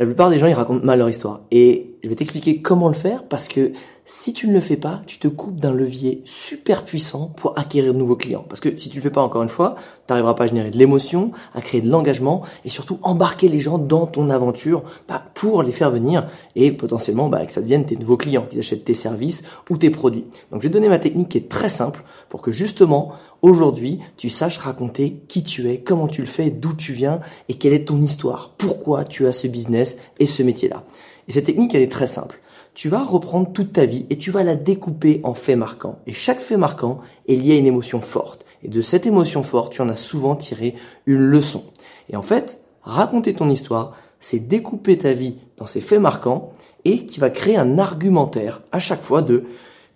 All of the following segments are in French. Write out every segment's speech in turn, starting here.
La plupart des gens, ils racontent mal leur histoire. Et je vais t'expliquer comment le faire parce que si tu ne le fais pas, tu te coupes d'un levier super puissant pour acquérir de nouveaux clients. Parce que si tu le fais pas encore une fois, tu n'arriveras pas à générer de l'émotion, à créer de l'engagement et surtout embarquer les gens dans ton aventure bah, pour les faire venir et potentiellement bah, que ça devienne tes nouveaux clients, qui achètent tes services ou tes produits. Donc je vais te donner ma technique qui est très simple pour que justement aujourd'hui tu saches raconter qui tu es, comment tu le fais, d'où tu viens et quelle est ton histoire, pourquoi tu as ce business et ce métier-là? Et cette technique, elle est très simple. Tu vas reprendre toute ta vie et tu vas la découper en faits marquants. Et chaque fait marquant est lié à une émotion forte. Et de cette émotion forte, tu en as souvent tiré une leçon. Et en fait, raconter ton histoire, c'est découper ta vie dans ces faits marquants et qui va créer un argumentaire à chaque fois de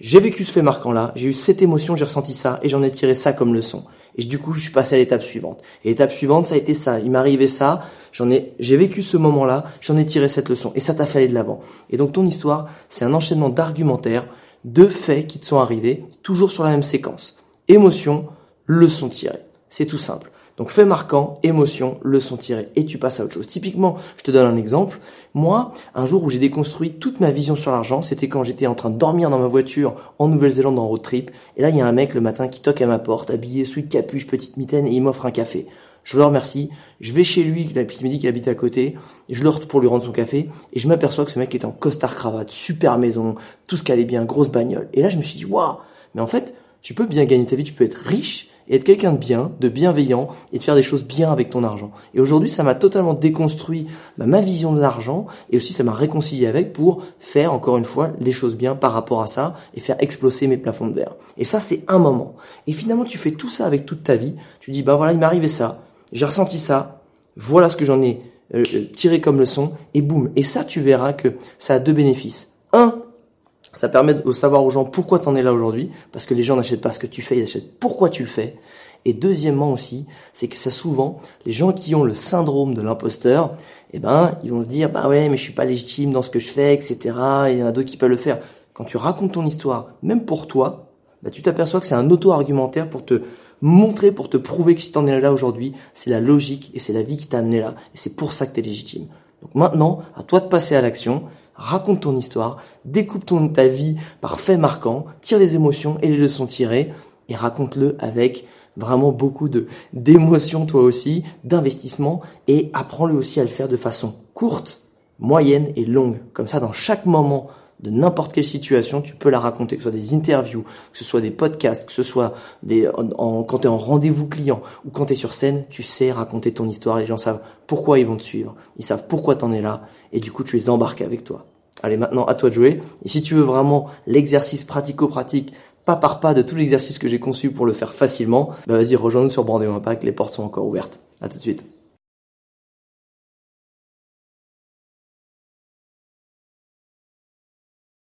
j'ai vécu ce fait marquant là, j'ai eu cette émotion, j'ai ressenti ça et j'en ai tiré ça comme leçon. Et du coup, je suis passé à l'étape suivante. Et l'étape suivante, ça a été ça. Il arrivé ça. J'en ai, j'ai vécu ce moment-là. J'en ai tiré cette leçon. Et ça t'a aller de l'avant. Et donc, ton histoire, c'est un enchaînement d'argumentaires, de faits qui te sont arrivés, toujours sur la même séquence. Émotion, leçon tirée. C'est tout simple. Donc fait marquant, émotion, leçon tirée, et tu passes à autre chose. Typiquement, je te donne un exemple. Moi, un jour où j'ai déconstruit toute ma vision sur l'argent, c'était quand j'étais en train de dormir dans ma voiture en Nouvelle-Zélande en road trip. Et là, il y a un mec le matin qui toque à ma porte, habillé, sous capuche, petite mitaine, et il m'offre un café. Je le remercie. Je vais chez lui, il me dit qu'il habite à côté, et je le pour lui rendre son café, et je m'aperçois que ce mec est en costard cravate, super maison, tout ce qui allait bien, grosse bagnole. Et là, je me suis dit, waouh, mais en fait, tu peux bien gagner ta vie, tu peux être riche, et être quelqu'un de bien, de bienveillant et de faire des choses bien avec ton argent. Et aujourd'hui, ça m'a totalement déconstruit bah, ma vision de l'argent et aussi ça m'a réconcilié avec pour faire encore une fois les choses bien par rapport à ça et faire exploser mes plafonds de verre. Et ça, c'est un moment. Et finalement, tu fais tout ça avec toute ta vie. Tu dis, bah voilà, il m'est arrivé ça, j'ai ressenti ça, voilà ce que j'en ai euh, euh, tiré comme leçon et boum. Et ça, tu verras que ça a deux bénéfices. Ça permet de savoir aux gens pourquoi tu en es là aujourd'hui, parce que les gens n'achètent pas ce que tu fais, ils achètent pourquoi tu le fais. Et deuxièmement aussi, c'est que ça souvent, les gens qui ont le syndrome de l'imposteur, eh ben, ils vont se dire, bah ouais, mais je suis pas légitime dans ce que je fais, etc. il y en a d'autres qui peuvent le faire. Quand tu racontes ton histoire, même pour toi, bah, tu t'aperçois que c'est un auto-argumentaire pour te montrer, pour te prouver que si t'en es là aujourd'hui, c'est la logique et c'est la vie qui t'a amené là. Et c'est pour ça que tu es légitime. Donc maintenant, à toi de passer à l'action raconte ton histoire, découpe ton, ta vie par faits marquants, tire les émotions et les leçons tirées, et raconte-le avec vraiment beaucoup de d'émotions toi aussi, d'investissement, et apprends-le aussi à le faire de façon courte, moyenne et longue. Comme ça, dans chaque moment de n'importe quelle situation, tu peux la raconter, que ce soit des interviews, que ce soit des podcasts, que ce soit des, en, quand tu es en rendez-vous client ou quand tu es sur scène, tu sais raconter ton histoire, les gens savent pourquoi ils vont te suivre, ils savent pourquoi tu en es là, et du coup tu les embarques avec toi. Allez, maintenant, à toi de jouer. Et si tu veux vraiment l'exercice pratico-pratique, pas par pas de tout l'exercice que j'ai conçu pour le faire facilement, bah vas-y, rejoins-nous sur Brandéo Impact, les portes sont encore ouvertes. À tout de suite.